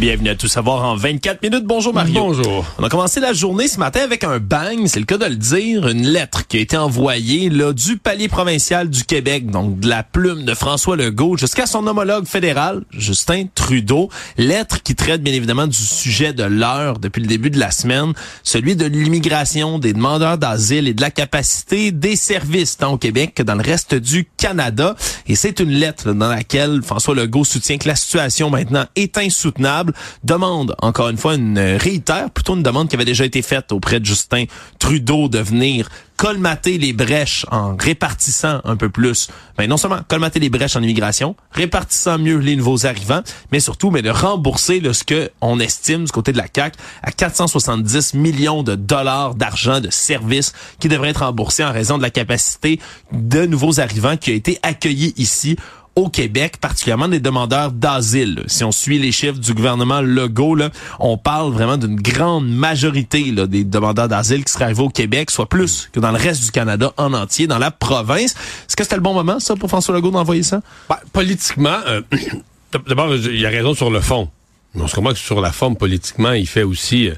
Bienvenue à Tout savoir en 24 minutes. Bonjour Mario. Bonjour. On a commencé la journée ce matin avec un bang, c'est le cas de le dire, une lettre qui a été envoyée là, du palier provincial du Québec, donc de la plume de François Legault jusqu'à son homologue fédéral, Justin Trudeau. Lettre qui traite bien évidemment du sujet de l'heure depuis le début de la semaine, celui de l'immigration, des demandeurs d'asile et de la capacité des services tant au Québec que dans le reste du Canada. Et c'est une lettre dans laquelle François Legault soutient que la situation maintenant est insoutenable demande, encore une fois, une réitère, plutôt une demande qui avait déjà été faite auprès de Justin Trudeau de venir colmater les brèches en répartissant un peu plus, ben non seulement colmater les brèches en immigration, répartissant mieux les nouveaux arrivants, mais surtout mais de rembourser ce que on estime du côté de la CAC à 470 millions de dollars d'argent de services qui devraient être remboursés en raison de la capacité de nouveaux arrivants qui a été accueillis ici au Québec, particulièrement des demandeurs d'asile. Si on suit les chiffres du gouvernement Legault, là, on parle vraiment d'une grande majorité des demandeurs d'asile qui seraient arrivés au Québec, soit plus que dans le reste du Canada en entier, dans la province. Est-ce que c'était le bon moment, ça, pour François Legault d'envoyer ça? Ben, politiquement, euh, d'abord, il a raison sur le fond. Mais on se comprend que sur la forme, politiquement, il fait aussi... Euh,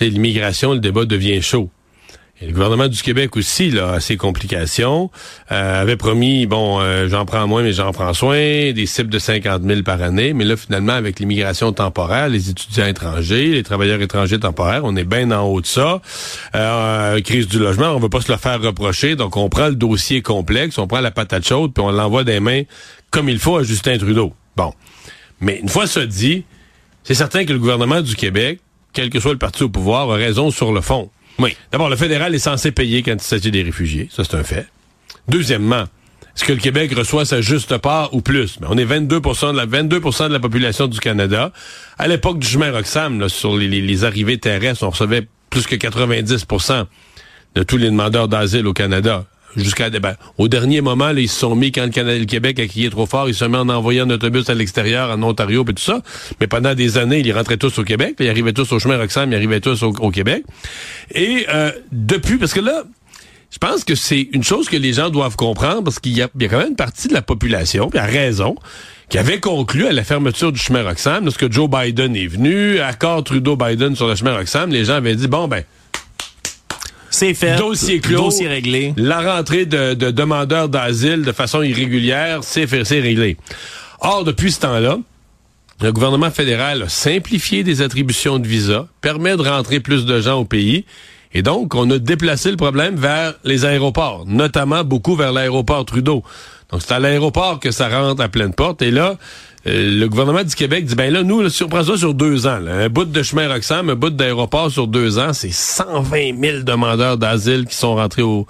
l'immigration, le débat devient chaud. Le gouvernement du Québec aussi a ses complications. Euh, avait promis, bon, euh, j'en prends moins, mais j'en prends soin, des cibles de 50 000 par année. Mais là, finalement, avec l'immigration temporaire, les étudiants étrangers, les travailleurs étrangers temporaires, on est bien en haut de ça. Euh, crise du logement, on veut pas se le faire reprocher. Donc, on prend le dossier complexe, on prend la patate chaude, puis on l'envoie des mains comme il faut à Justin Trudeau. Bon. Mais une fois ça dit, c'est certain que le gouvernement du Québec, quel que soit le parti au pouvoir, a raison sur le fond. Oui. D'abord, le fédéral est censé payer quand il s'agit des réfugiés. Ça, c'est un fait. Deuxièmement, est-ce que le Québec reçoit sa juste part ou plus? Ben, on est 22 de la 22 de la population du Canada. À l'époque du chemin Roxham, sur les, arrivées terrestres, on recevait plus que 90% de tous les demandeurs d'asile au Canada jusqu'à ben, au dernier moment, ils se sont mis quand le Canada le Québec a crié trop fort, ils se sont en envoyant un autobus à l'extérieur, en Ontario, et tout ça. Mais pendant des années, ils rentraient tous au Québec, ils arrivaient tous au chemin Roxham, ils arrivaient tous au, Québec. Et euh, depuis, parce que là, je pense que c'est une chose que les gens doivent comprendre, parce qu'il y, a, quand même une partie de la population, puis à raison, qui avait conclu à la fermeture du chemin Roxham, lorsque Joe Biden est venu, accord Trudeau-Biden sur le chemin Roxham, les gens avaient dit, bon ben, c'est fait. Dossier clos. Dossier réglé. La rentrée de, demandeurs d'asile de façon irrégulière, c'est réglé. Or, depuis ce temps-là, le gouvernement fédéral a simplifié des attributions de visa, permet de rentrer plus de gens au pays. Et donc, on a déplacé le problème vers les aéroports, notamment beaucoup vers l'aéroport Trudeau. Donc, c'est à l'aéroport que ça rentre à pleine porte. Et là, le gouvernement du Québec dit, ben là, nous, si on prend ça sur deux ans, un bout de chemin Roxham, un bout d'aéroport sur deux ans, c'est 120 000 demandeurs d'asile qui sont rentrés au,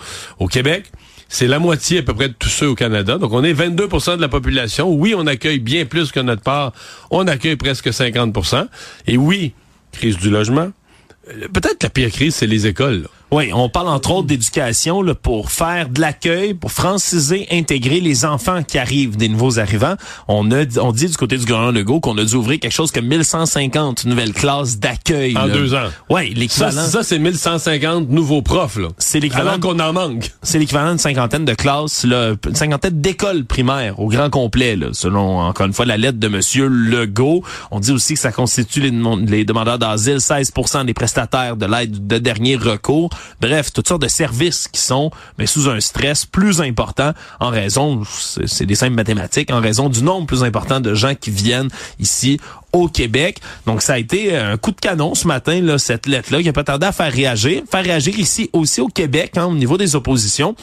Québec. C'est la moitié à peu près de tous ceux au Canada. Donc, on est 22% de la population. Oui, on accueille bien plus que notre part. On accueille presque 50% Et oui, crise du logement. Euh, peut-être la pire crise, c'est les écoles. Oui, on parle entre autres d'éducation pour faire de l'accueil, pour franciser, intégrer les enfants qui arrivent, des nouveaux arrivants. On a, on dit du côté du gouvernement Legault qu'on a dû ouvrir quelque chose comme 1150 nouvelles classes d'accueil. En deux ans. Oui, l'équivalent. Ça, ça c'est 1150 nouveaux profs, là. C'est l'équivalent. Alors qu'on en manque. C'est l'équivalent d'une cinquantaine de classes, là, une cinquantaine d'écoles primaires au grand complet, là, selon, encore une fois, la lettre de Monsieur Legault. On dit aussi que ça constitue les, les demandeurs d'asile 16% des prestataires de l'aide de dernier recours. Bref, toutes sortes de services qui sont mais sous un stress plus important en raison, c'est des simples mathématiques, en raison du nombre plus important de gens qui viennent ici au Québec. Donc, ça a été un coup de canon ce matin, là, cette lettre-là, qui a pas tardé à faire réagir. Faire réagir ici aussi au Québec, hein, au niveau des oppositions.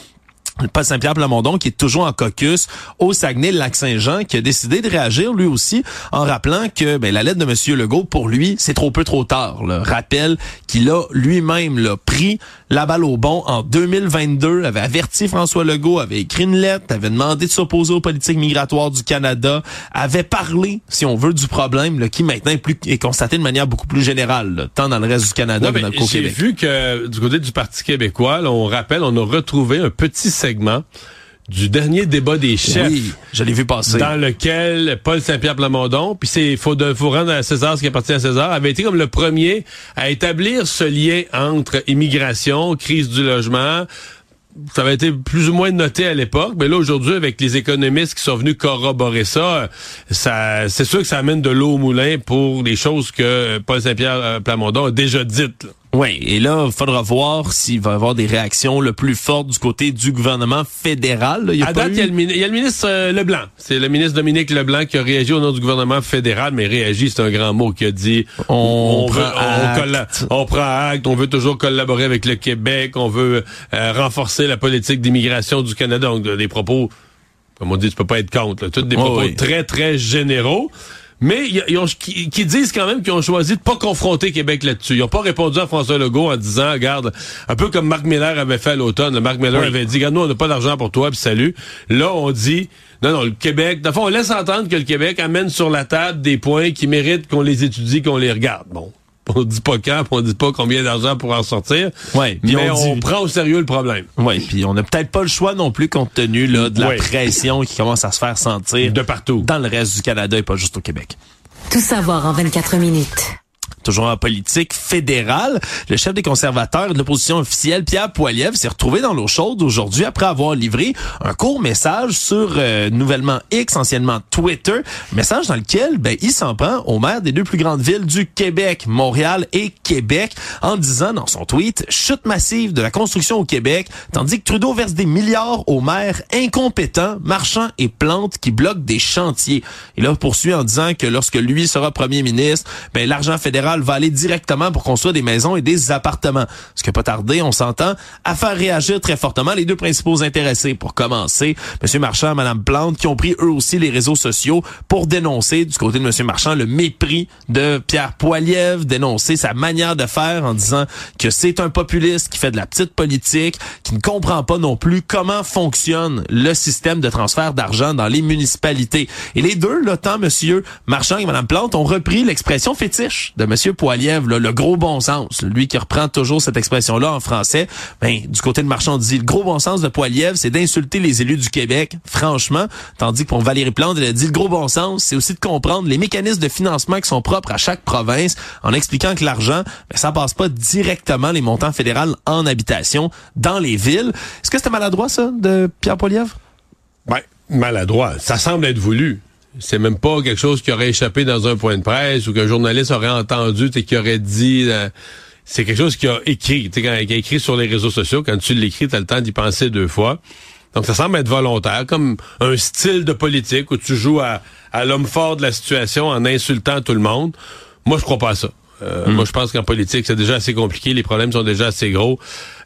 Paul Saint-Pierre Plamondon, qui est toujours en caucus au Saguenay-Lac-Saint-Jean, qui a décidé de réagir lui aussi en rappelant que ben, la lettre de M. Legault, pour lui, c'est trop peu trop tard. Là. Rappelle qu'il a lui-même pris la balle au bon en 2022, avait averti François Legault, avait écrit une lettre, avait demandé de s'opposer aux politiques migratoires du Canada, avait parlé, si on veut, du problème là, qui maintenant est, plus, est constaté de manière beaucoup plus générale, tant dans le reste du Canada que dans le Québec. J'ai vu que du côté du Parti québécois, on rappelle, on a retrouvé un petit segment du dernier débat des chefs. Oui, je l'ai vu passer. Dans lequel Paul Saint-Pierre Plamondon, puis c'est faut, de, faut rendre à César ce qui appartient à César, avait été comme le premier à établir ce lien entre immigration, crise du logement, ça avait été plus ou moins noté à l'époque, mais là aujourd'hui avec les économistes qui sont venus corroborer ça, ça c'est sûr que ça amène de l'eau au moulin pour les choses que Paul Saint-Pierre euh, Plamondon a déjà dites. Oui, et là, il faudra voir s'il va y avoir des réactions le plus fortes du côté du gouvernement fédéral. Il y a, date, il, y a le, ministre euh, Leblanc. C'est le ministre Dominique Leblanc qui a réagi au nom du gouvernement fédéral, mais réagi, c'est un grand mot, qui a dit on, prend acte. On, prend acte, on veut toujours collaborer avec le Québec, on veut euh, renforcer la politique d'immigration du Canada. Donc, des propos, comme on dit, tu peux pas être contre. Là. Tous des propos très, très généraux. Mais ils ont, qui, disent quand même qu'ils ont choisi de pas confronter Québec là-dessus. Ils n'ont pas répondu à François Legault en disant, regarde, un peu comme Marc Miller avait fait à l'automne. Marc Miller avait dit, regarde, nous, on n'a pas d'argent pour toi, puis salut. Là, on dit, non, non, le Québec, dans on laisse entendre que le Québec amène sur la table des points qui méritent qu'on les étudie, qu'on les regarde. Bon, on dit pas quand, on dit pas combien d'argent pour en sortir. Ouais, mais on, prend au sérieux le problème. Oui, puis on n'a peut-être pas le choix non plus compte tenu là, de la pression qui commence à se faire sentir de partout dans le reste du Canada et pas juste au Québec. Tout savoir en 24 minutes toujours en politique fédérale. Le chef des conservateurs de l'opposition officielle, Pierre Poilievre, s'est retrouvé dans l'eau chaude aujourd'hui après avoir livré un court message sur euh, nouvellement X, anciennement Twitter, message dans lequel ben, il s'en prend au maire des deux plus grandes villes du Québec, Montréal et Québec, en disant dans son tweet chute massive de la construction au Québec, tandis que Trudeau verse des milliards aux maires incompétents, marchands et plantes qui bloquent des chantiers. Il a poursuit en disant que lorsque lui sera premier ministre, ben, l'argent fédéral va aller directement pour construire des maisons et des appartements. Ce qui n'a pas tardé, on s'entend, à faire réagir très fortement les deux principaux intéressés. Pour commencer, M. Marchand et Mme Plante, qui ont pris eux aussi les réseaux sociaux pour dénoncer, du côté de M. Marchand, le mépris de Pierre Poilievre, dénoncer sa manière de faire en disant que c'est un populiste qui fait de la petite politique, qui ne comprend pas non plus comment fonctionne le système de transfert d'argent dans les municipalités. Et les deux, là, tant M. Marchand et Mme Plante, ont repris l'expression fétiche de M. Le gros bon sens, lui qui reprend toujours cette expression-là en français, ben, du côté de Marchand, dit le gros bon sens de Poilievre, c'est d'insulter les élus du Québec, franchement, tandis que pour Valérie Plante, elle a dit le gros bon sens, c'est aussi de comprendre les mécanismes de financement qui sont propres à chaque province, en expliquant que l'argent, ben, ça passe pas directement les montants fédéraux en habitation dans les villes. Est-ce que c'était maladroit, ça, de Pierre Poilievre? Ben, maladroit. Ça semble être voulu c'est même pas quelque chose qui aurait échappé dans un point de presse ou qu'un journaliste aurait entendu et qui aurait dit euh, c'est quelque chose qui a écrit, qui a écrit sur les réseaux sociaux. Quand tu l'écris, tu as le temps d'y penser deux fois. Donc ça semble être volontaire, comme un style de politique où tu joues à, à l'homme fort de la situation en insultant tout le monde. Moi, je crois pas à ça. Euh. Moi, je pense qu'en politique, c'est déjà assez compliqué. Les problèmes sont déjà assez gros.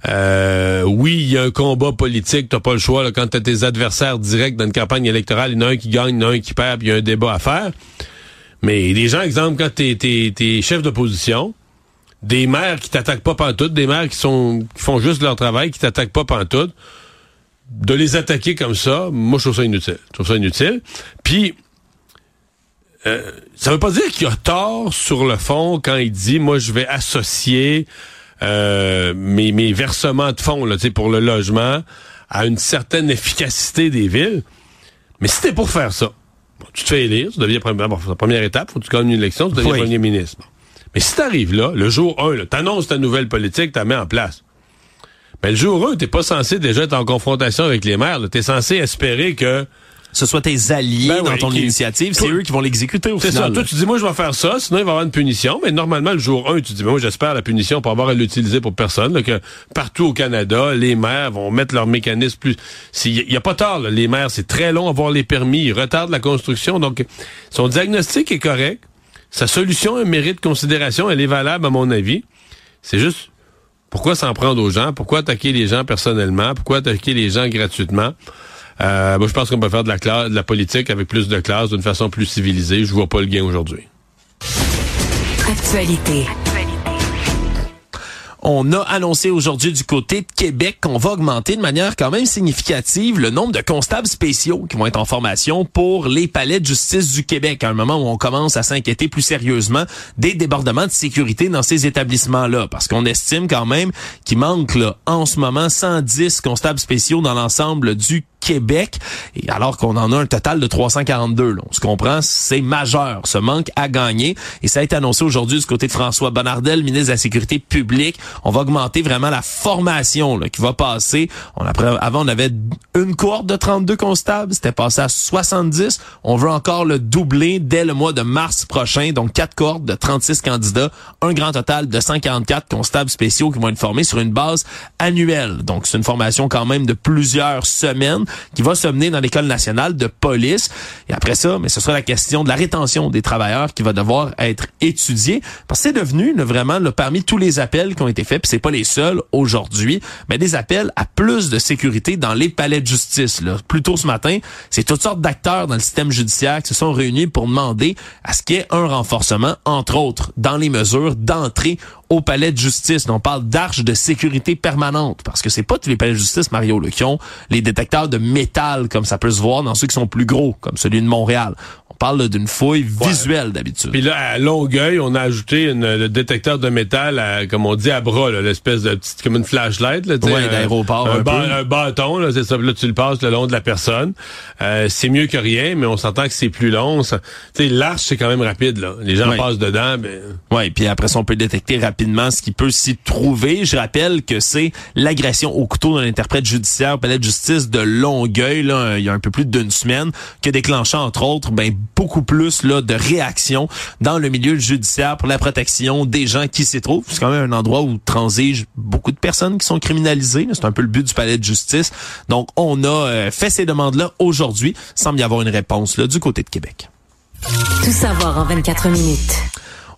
Euh, oui, il y a un combat politique. T'as pas le choix. Là, quand t'as tes adversaires directs dans une campagne électorale, il y en a un qui gagne, il y en a un qui perd, il y a un débat à faire. Mais les gens, exemple, quand t'es es, chef d'opposition, des maires qui t'attaquent pas pantoute, des maires qui sont qui font juste leur travail, qui t'attaquent pas pantoute, de les attaquer comme ça, moi, je trouve ça inutile. Je trouve ça inutile. Puis, euh, ça veut pas dire qu'il a tort sur le fond quand il dit moi je vais associer euh, mes, mes versements de fonds là, pour le logement à une certaine efficacité des villes. Mais si t'es pour faire ça, tu te fais élire, tu deviens première, la première étape, faut que tu gagnes une élection, tu deviens premier ministre. Mais si t'arrives là, le jour 1, t'annonces ta nouvelle politique, t'as mets en place. Mais le jour 1, t'es pas censé déjà être en confrontation avec les maires. T'es censé espérer que ce soit tes alliés ben dans ton initiative, c'est eux qui vont l'exécuter au final. C'est ça. Toi, tu dis, moi, je vais faire ça, sinon il va y avoir une punition. Mais normalement, le jour 1, tu dis, moi, j'espère la punition pour avoir à l'utiliser pour personne. que partout au Canada, les maires vont mettre leur mécanisme plus... Il n'y a, pas tard, les maires, c'est très long à avoir les permis, ils retardent la construction. Donc, son diagnostic est correct. Sa solution mérite considération, elle est valable à mon avis. C'est juste, pourquoi s'en prendre aux gens? Pourquoi attaquer les gens personnellement? Pourquoi attaquer les gens gratuitement? Euh, moi, je pense qu'on peut faire de la, classe, de la politique avec plus de classe, d'une façon plus civilisée. Je vois pas le gain aujourd'hui. Actualité. On a annoncé aujourd'hui du côté de Québec qu'on va augmenter de manière quand même significative le nombre de constables spéciaux qui vont être en formation pour les palais de justice du Québec, à un moment où on commence à s'inquiéter plus sérieusement des débordements de sécurité dans ces établissements-là, parce qu'on estime quand même qu'il manque là, en ce moment 110 constables spéciaux dans l'ensemble du Québec, et alors qu'on en a un total de 342. Là. On se comprend, c'est majeur, ce manque à gagner. Et ça a été annoncé aujourd'hui du côté de François Bonnardel, ministre de la Sécurité publique. On va augmenter vraiment la formation là, qui va passer. On avant, on avait une cohorte de 32 constables, c'était passé à 70. On veut encore le doubler dès le mois de mars prochain, donc quatre cohortes de 36 candidats, un grand total de 144 constables spéciaux qui vont être formés sur une base annuelle. Donc c'est une formation quand même de plusieurs semaines qui va se mener dans l'école nationale de police. Et après ça, mais ce sera la question de la rétention des travailleurs qui va devoir être étudiée parce que c'est devenu vraiment là, parmi tous les appels qui ont été faits, puis c'est pas les seuls aujourd'hui, mais des appels à plus de sécurité dans les palais de justice. Là. Plus tôt ce matin, c'est toutes sortes d'acteurs dans le système judiciaire qui se sont réunis pour demander à ce qu'il y ait un renforcement, entre autres, dans les mesures d'entrée au palais de justice. On parle d'arches de sécurité permanente parce que c'est pas tous les palais de justice, Mario, là, qui ont les détecteurs de métal comme ça peut se voir dans ceux qui sont plus gros, comme celui de Montréal parle d'une fouille visuelle d'habitude. Puis là, à Longueuil, on a ajouté une, le détecteur de métal, à, comme on dit, à bras, l'espèce de petite, comme une flashlight. Là, ouais, d'aéroport. Un, un, bâton, là, c'est ça. Là, tu le passes le long de la personne. Euh, c'est mieux que rien, mais on s'entend que c'est plus long. Tu sais, l'arche, c'est quand même rapide. Là. Les gens passent dedans. Ben... Oui, puis après ça, on peut détecter rapidement ce qui peut s'y trouver. Je rappelle que c'est l'agression au couteau d'un interprète judiciaire au palais de justice de Longueuil, là, il y a un peu plus d'une semaine, que déclenchant, entre autres, ben beaucoup plus là de réactions dans le milieu judiciaire pour la protection des gens qui s'y trouvent. C'est quand même un endroit où transigent beaucoup de personnes qui sont criminalisées. C'est un peu le but du palais de justice. Donc, on a euh, fait ces demandes-là aujourd'hui. Semble y avoir une réponse là du côté de Québec. Tout savoir en 24 minutes.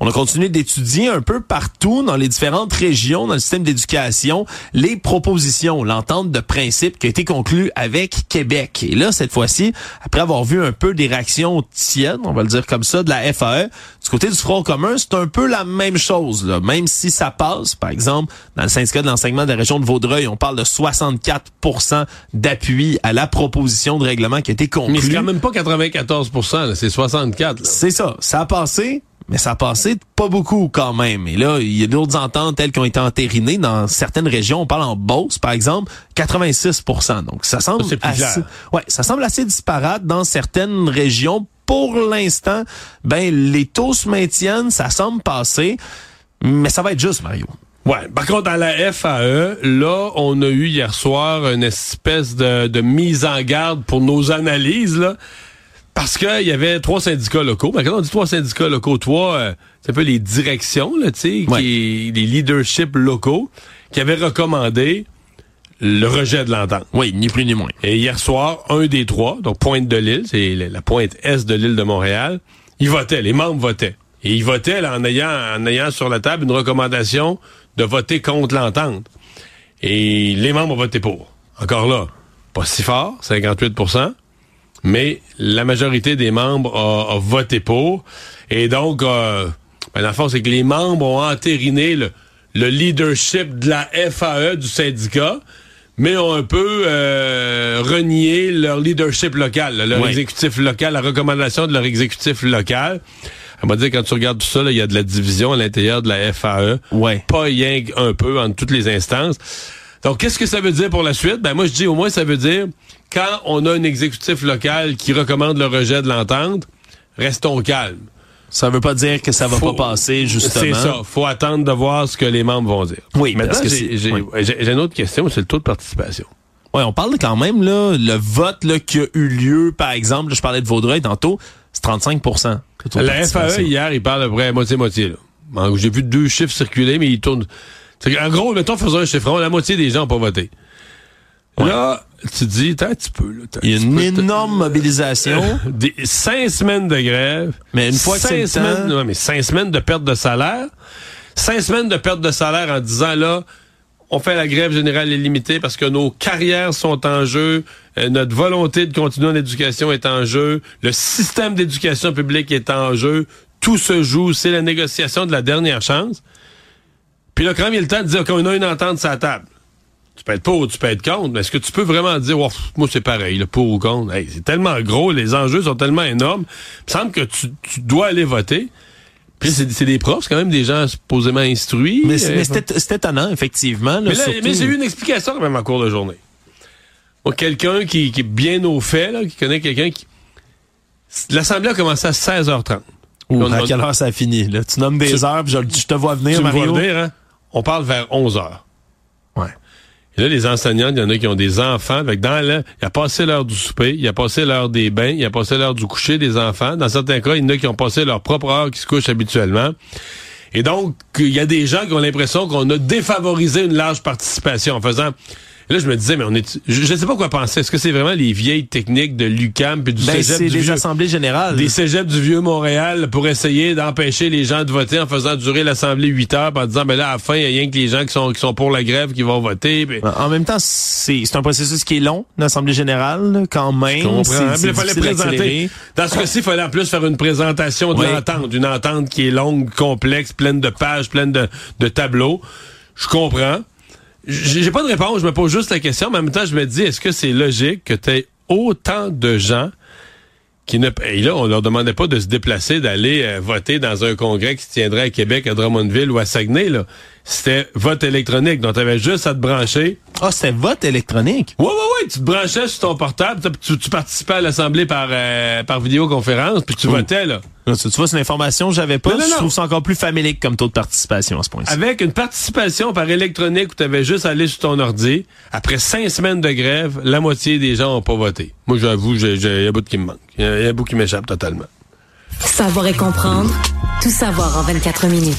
On a continué d'étudier un peu partout dans les différentes régions, dans le système d'éducation, les propositions, l'entente de principe qui a été conclue avec Québec. Et là, cette fois-ci, après avoir vu un peu des réactions tiennes, on va le dire comme ça, de la FAE, du côté du Front commun, c'est un peu la même chose. Là. Même si ça passe, par exemple, dans le syndicat de l'enseignement de la région de Vaudreuil, on parle de 64% d'appui à la proposition de règlement qui a été conclue. Mais c'est quand même pas 94% c'est 64. C'est ça. Ça a passé, mais ça a passé pas beaucoup quand même. Et là, il y a d'autres ententes telles qui ont été entérinées dans certaines régions. On parle en Beauce, par exemple, 86% Donc ça semble assez, ouais, ça semble assez disparate dans certaines régions. Pour l'instant, ben les taux se maintiennent, ça semble passer, mais ça va être juste, Mario. Ouais. Par contre, à la FAE, là, on a eu hier soir une espèce de, de mise en garde pour nos analyses, là. Parce qu'il y avait trois syndicats locaux. Ben, quand on dit trois syndicats locaux, trois, euh, c'est un peu les directions, là, tu sais, les leaderships locaux, qui avaient recommandé le rejet de l'entente. Oui, ni plus ni moins. Et hier soir, un des trois, donc Pointe de l'île, c'est la pointe est de l'île de Montréal, ils votaient, les membres votaient. Et ils votaient en, ayant, en ayant sur la table une recommandation de voter contre l'entente. Et les membres ont voté pour. Encore là, pas si fort, 58 mais la majorité des membres a, voté pour. Et donc, euh, ben, la force, c'est que les membres ont entériné le, leadership de la FAE du syndicat, mais ont un peu euh, renié leur leadership local, leur exécutif local, la recommandation de leur exécutif local. On va dire, quand tu regardes tout ça, il y a de la division à l'intérieur de la FAE. Ouais. Pas rien un peu entre toutes les instances. Donc, qu'est-ce que ça veut dire pour la suite? Ben, moi, je dis, au moins, ça veut dire, quand on a un exécutif local qui recommande le rejet de l'entente, restons calmes. Ça veut pas dire que ça va pas passer, justement. C'est ça. Faut attendre de voir ce que les membres vont dire. Oui, Maintenant, j'ai une autre question, c'est le taux de participation. Oui, on parle quand même, là, le vote là, qui a eu lieu, par exemple, je parlais de Vaudreuil tantôt, c'est 35% La FAE, hier, il parle à peu près moitié-moitié. J'ai vu deux chiffres circuler, mais ils tournent... En gros, mettons, faisons un chiffre, la moitié des gens n'ont pas voté. Là, tu dis, un petit peu. Là, Il y a une énorme mobilisation. des, cinq semaines de grève. Mais une fois que c'est semaines, mais cinq semaines de perte de salaire. Cinq semaines de perte de salaire en disant, là, on fait la grève générale illimitée parce que nos carrières sont en jeu, euh, notre volonté de continuer en éducation est en jeu, le système d'éducation publique est en jeu, tout se joue, c'est la négociation de la dernière chance. Puis là, quand il y a le temps de dire qu'on a une entente sur la table. Tu peux être pour ou tu peux être contre, mais est-ce que tu peux vraiment dire, moi c'est pareil, le pour ou contre? c'est tellement gros, les enjeux sont tellement énormes. Il me semble que tu, dois aller voter. Puis c'est des profs, c'est quand même des gens supposément instruits. Mais, c'était étonnant, effectivement. mais, j'ai eu une explication quand même en cours de journée. quelqu'un qui, qui, est bien au fait, là, qui connaît quelqu'un qui... L'Assemblée a commencé à 16h30. Ouh, à quelle heure ça a fini? Là? Tu nommes des heures, puis je, je, te vois venir, tu Mario. Me vois venir, hein? On parle vers 11h. Ouais. Et là, les enseignants, il y en a qui ont des enfants. Avec dans là, il a passé l'heure du souper, il a passé l'heure des bains, il a passé l'heure du coucher des enfants. Dans certains cas, il y en a qui ont passé leur propre heure qui se couchent habituellement. Et donc, il y a des gens qui ont l'impression qu'on a défavorisé une large participation en faisant Là, je me disais, mais on est, je ne sais pas quoi penser. Est-ce que c'est vraiment les vieilles techniques de l'UCAM puis du ben, cégep c'est du des vieux, assemblées générales. des cégeps du vieux Montréal pour essayer d'empêcher les gens de voter en faisant durer l'assemblée 8 heures, en disant, ben là, à la fin, il y a rien que les gens qui sont qui sont pour la grève qui vont voter. Puis... En même temps, c'est c'est un processus qui est long, l'assemblée générale, quand même. Je comprends. Mais c'est il fallait présenter. Dans ce cas-ci, il fallait en plus faire une présentation Oui. d'une entente, une entente qui est longue, complexe, pleine de pages, pleine de, de tableaux. Je comprends. J'ai pas de réponse, je me pose juste la question, mais en même temps, je me dis, est-ce que c'est logique que tu aies autant de gens qui ne... Et là, on leur demandait pas de se déplacer, d'aller euh, voter dans un congrès qui se tiendrait à Québec, à Drummondville ou à Saguenay, là. C'était vote électronique, donc tu avais juste à te brancher. Ah, c'était vote électronique? Ouais, ouais, ouais, tu te branchais sur ton portable, tu, tu participais à l'Assemblée par, euh, par vidéoconférence, puis tu Oh. votais, là. Tu, tu vois, c'est une information que j'avais pas. Non, non, Je trouve ça encore plus familier comme taux de participation à ce point-ci. Avec une participation par électronique où tu avais juste à aller sur ton ordi, après cinq semaines de grève, la moitié des gens ont pas voté. Moi, j'avoue, j'ai j'ai- il y a un bout qui me manque. Il y a il y a un bout qui m'échappe totalement. Savoir et comprendre. Tout savoir en 24 minutes.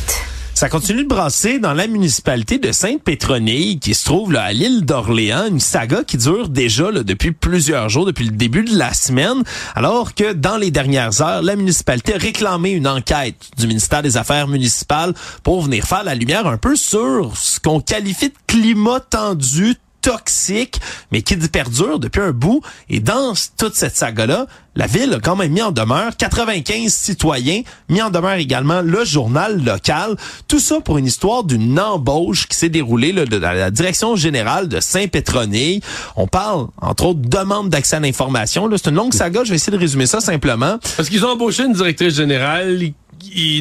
Ça continue de brasser dans la municipalité de Sainte-Pétronille, qui se trouve à l'île d'Orléans, une saga qui dure déjà depuis plusieurs jours, depuis le début de la semaine, alors que dans les dernières heures, la municipalité a réclamé une enquête du ministère des Affaires municipales pour venir faire la lumière un peu sur ce qu'on qualifie de climat tendu toxique, mais qui perdure depuis un bout. Et dans toute cette saga-là, la ville a quand même mis en demeure 95 citoyens, mis en demeure également le journal local. Tout ça pour une histoire d'une embauche qui s'est déroulée là, de la, direction générale de Saint-Pétronille. On parle, entre autres, demande d'accès à l'information. C'est une longue saga, je vais essayer de résumer ça simplement. Parce qu'ils ont embauché une directrice générale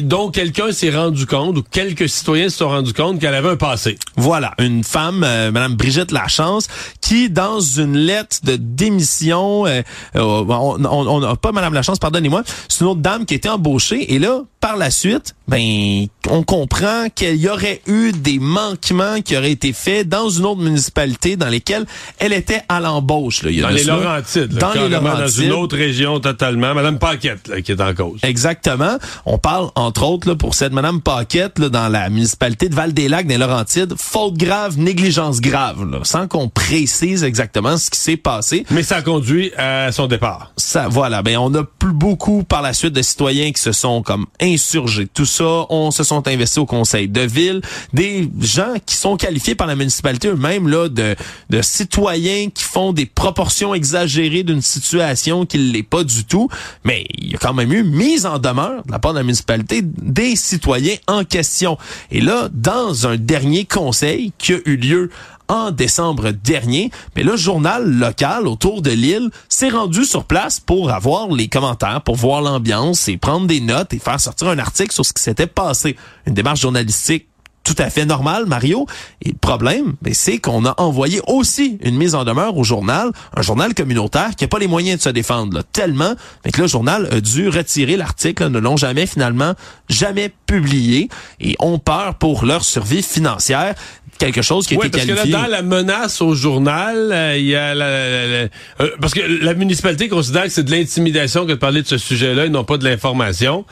dont quelqu'un s'est rendu compte, ou quelques citoyens se sont rendus compte qu'elle avait un passé. Voilà, une femme, euh, Madame Brigitte Lachance, qui dans une lettre de démission, euh, euh, on, on, on a pas Madame Lachance, pardonnez-moi, c'est une autre dame qui a été embauchée et là, par la suite, ben, on comprend qu'il y aurait eu des manquements qui auraient été faits dans une autre municipalité dans lesquelles elle était à l'embauche. là. Il y a Dans les cela. Laurentides. là, Dans les carrément Dans Laurentides. une autre région totalement. Madame Paquette, là, qui est en cause. Exactement. On parle, entre autres, là, pour cette Madame Paquette, là, dans la municipalité de Val-des-Lacs, dans les Laurentides, faute grave, négligence grave, là, sans qu'on précise exactement ce qui s'est passé. Mais ça a conduit à son départ. Ça, voilà. Ben, on a plus beaucoup par la suite de citoyens qui se sont comme insurgés. Tout ça, on se sont investis au conseil de ville. Des gens qui sont qualifiés par la municipalité eux-mêmes, là, de, de citoyens qui font des proportions exagérées d'une situation qui ne l'est pas du tout. Mais il y a quand même eu mise en demeure de la part de la municipalité des citoyens en question. Et là, dans un dernier conseil qui a eu lieu en décembre dernier, mais le journal local autour de l'île s'est rendu sur place pour avoir les commentaires, pour voir l'ambiance et prendre des notes et faire sortir un article sur ce qui s'était passé. Une démarche journalistique tout à fait normale, Mario. Et le problème, ben, c'est qu'on a envoyé aussi une mise en demeure au journal, un journal communautaire qui n'a pas les moyens de se défendre, là, tellement mais que le journal a dû retirer l'article, ne l'ont jamais finalement jamais publié et ont peur pour leur survie financière quelque chose qui a Oui, été parce que là, qualifié. dans la menace au journal, euh, il y a la, la- la- euh, parce que la municipalité considère que c'est de l'intimidation que de parler de ce sujet-là et non pas de l'information.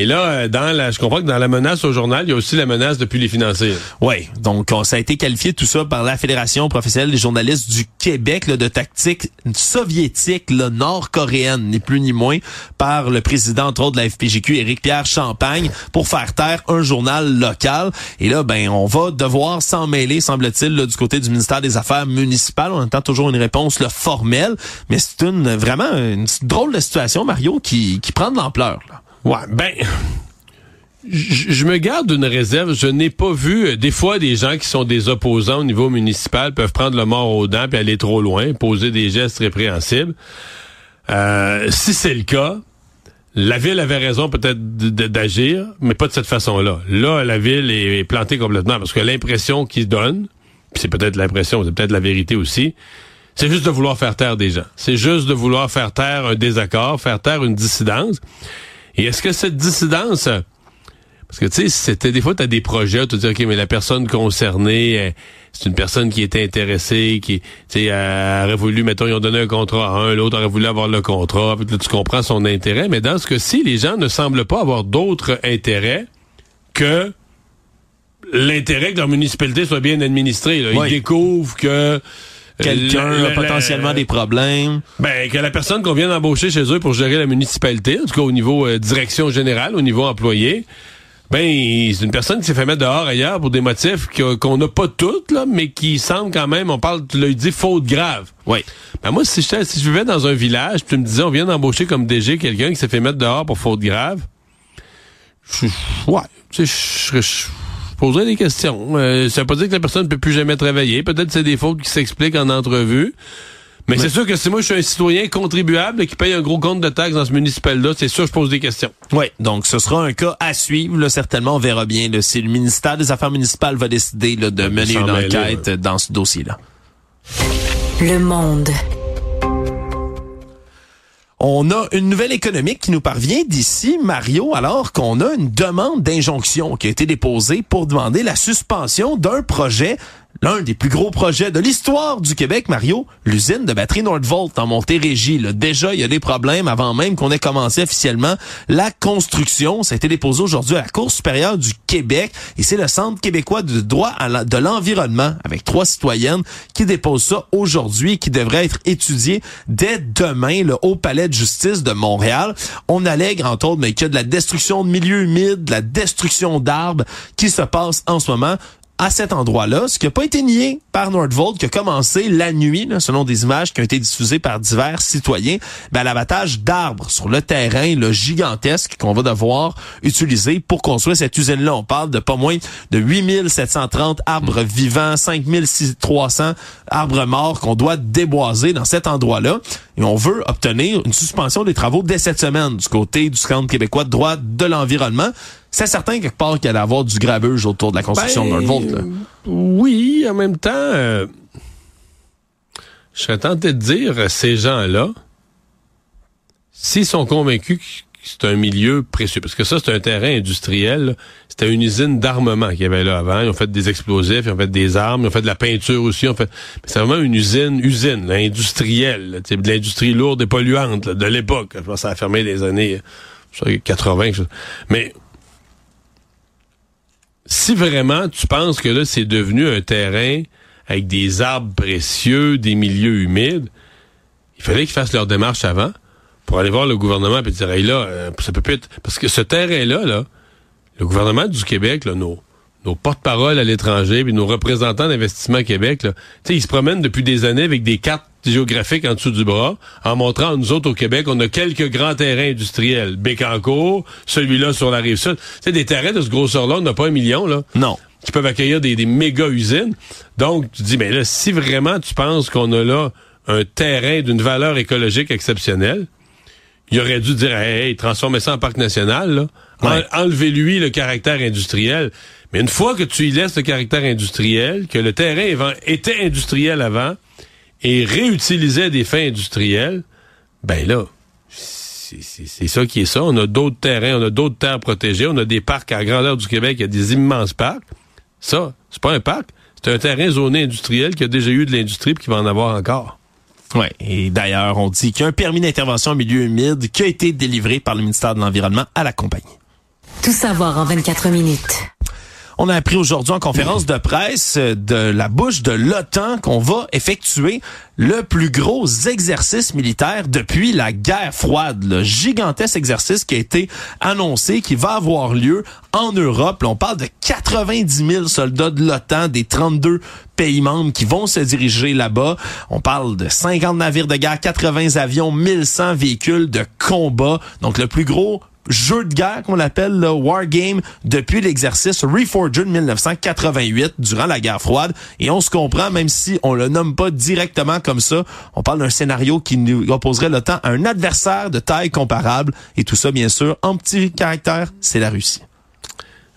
Et là, euh, dans la, je comprends que dans la menace au journal, il y a aussi la menace depuis les financiers. Oui, donc on- ça a été qualifié tout ça par la Fédération professionnelle des journalistes du Québec là, de tactique soviétique nord-coréenne, ni plus ni moins, par le président entre autres de la FPJQ, Éric-Pierre Champagne, pour faire taire un journal local. Et là, ben, on va devoir s'en mêler, semble-t-il, du côté du ministère des Affaires municipales. On attend toujours une réponse là, formelle, mais c'est une vraiment une drôle de situation, Mario, qui, qui prend de l'ampleur. Ouais, ben, je me garde une réserve. Je n'ai pas vu euh, des fois des gens qui sont des opposants au niveau municipal peuvent prendre le mort aux dents puis aller trop loin, poser des gestes répréhensibles. Euh, si c'est le cas, la ville avait raison peut-être d'agir, mais pas de cette façon-là. Là, la ville est, plantée complètement parce que l'impression qu'ils donnent, c'est peut-être l'impression, c'est peut-être la vérité aussi, C'est juste de vouloir faire taire des gens. C'est juste de vouloir faire taire un désaccord, faire taire une dissidence. Et est-ce que cette dissidence, parce que tu sais, c'était des fois tu as des projets, tu te dis ok, mais la personne concernée, c'est une personne qui était intéressée, qui, tu sais, aurait voulu, mettons, ils ont donné un contrat à un, l'autre aurait voulu avoir le contrat, puis là, tu comprends son intérêt. Mais dans ce cas-ci, les gens ne semblent pas avoir d'autres intérêts que l'intérêt que leur municipalité soit bien administrée. Là. Ils découvrent que quelqu'un a potentiellement des problèmes. Ben, que la personne qu'on vient d'embaucher chez eux pour gérer la municipalité, en tout cas au niveau euh, direction générale, au niveau employé, ben, c'est une personne qui s'est fait mettre dehors ailleurs pour des motifs qu'on n'a pas toutes, là, mais qui semblent quand même, on parle, tu l'as dit, faute grave. Oui. Ben moi, si je, si je vivais dans un village, tu me disais, on vient d'embaucher comme DG quelqu'un qui s'est fait mettre dehors pour faute grave, je, ouais, tu sais, je, je poserais des questions. Euh, ça veut pas dire que la personne ne peut plus jamais travailler. Peut-être c'est des fautes qui s'expliquent en entrevue. Mais, c'est sûr que si moi je suis un citoyen contribuable qui paye un gros compte de taxes dans ce municipal-là, c'est sûr que je pose des questions. Oui, donc ce sera un cas à suivre. Là, certainement, on verra bien là, si le ministère des Affaires municipales va décider là, de mener une enquête dans ce dossier-là. Le monde. On a une nouvelle économique qui nous parvient d'ici, Mario, alors qu'on a une demande d'injonction qui a été déposée pour demander la suspension d'un projet l'un des plus gros projets de l'histoire du Québec, Mario, l'usine de batterie Nordvolt en Montérégie. Là. Déjà, il y a des problèmes avant même qu'on ait commencé officiellement la construction. Ça a été déposé aujourd'hui à la Cour supérieure du Québec et c'est le Centre québécois de droit de l'environnement avec trois citoyennes qui déposent ça aujourd'hui et qui devrait être étudié dès demain là, au Palais de justice de Montréal. On allègue, entre autres, mais qu'il y a de la destruction de milieux humides, de la destruction d'arbres qui se passe en ce moment à cet endroit-là, ce qui n'a pas été nié par Nordvolt, qui a commencé la nuit, selon des images qui ont été diffusées par divers citoyens, ben, l'abattage d'arbres sur le terrain le gigantesque qu'on va devoir utiliser pour construire cette usine-là. On parle de pas moins de 8730 arbres vivants, 5300 arbres morts qu'on doit déboiser dans cet endroit-là. Et on veut obtenir une suspension des travaux dès cette semaine du côté du Centre québécois de droit de l'environnement c'est certain quelque part qu'il allait avoir du grabuge autour de la construction de Nordvolt. Là. Oui, en même temps, euh, je serais tenté de dire, ces gens-là, s'ils sont convaincus que c'est un milieu précieux, parce que ça, c'est un terrain industriel, c'était une usine d'armement qu'il y avait là avant. Ils ont fait des explosifs, ils ont fait des armes, ils ont fait de la peinture aussi. Ils ont fait... C'est vraiment une usine, usine industrielle, de l'industrie lourde et polluante de l'époque. Je pense que ça a fermé les années 80. Mais si vraiment tu penses que là, c'est devenu un terrain avec des arbres précieux, des milieux humides, il fallait qu'ils fassent leur démarche avant pour aller voir le gouvernement et dire, hey, là, euh, ça peut plus être... Parce que ce terrain-là, là, le gouvernement du Québec, là, nos, nos porte-paroles à l'étranger, puis nos représentants d'investissement Québec, là, ils se promènent depuis des années avec des cartes géographiques en dessous du bras, en montrant, nous autres au Québec, on a quelques grands terrains industriels. Bécancourt, celui-là sur la rive sud. C'est des terrains de ce grosseur-là, on n'a pas un million, là. Non. Qui peuvent accueillir des, des méga usines. Donc, tu dis, mais là, si vraiment tu penses qu'on a là un terrain d'une valeur écologique exceptionnelle, il aurait dû dire, hey, hey transformez ça en parc national, là. Enlevez-lui le caractère industriel. Mais une fois que tu y laisses le caractère industriel, que le terrain était industriel avant et réutilisé à des fins industrielles, ben là, c'est ça qui est ça. On a d'autres terrains, on a d'autres terres protégées, on a des parcs à grandeur du Québec, il y a des immenses parcs. Ça, c'est pas un parc, c'est un terrain zoné industriel qui a déjà eu de l'industrie et qui va en avoir encore. Oui, et d'ailleurs, on dit qu'il y a un permis d'intervention en milieu humide qui a été délivré par le ministère de l'Environnement à la compagnie. Tout savoir en 24 minutes. On a appris aujourd'hui en conférence de presse de la bouche de l'OTAN qu'on va effectuer le plus gros exercice militaire depuis la guerre froide. Le gigantesque exercice qui a été annoncé, qui va avoir lieu en Europe. on parle de 90 000 soldats de l'OTAN, des 32 pays membres qui vont se diriger là-bas. On parle de 50 navires de guerre, 80 avions, 1100 véhicules de combat. Donc le plus gros jeu de guerre qu'on appelle le War Game depuis l'exercice Reforged 1988 durant la guerre froide et on se comprend même si on le nomme pas directement comme ça, on parle d'un scénario qui nous opposerait le temps à un adversaire de taille comparable et tout ça bien sûr en petit caractère, c'est la Russie.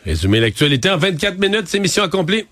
Résumer l'actualité en 24 minutes, c'est mission accomplie.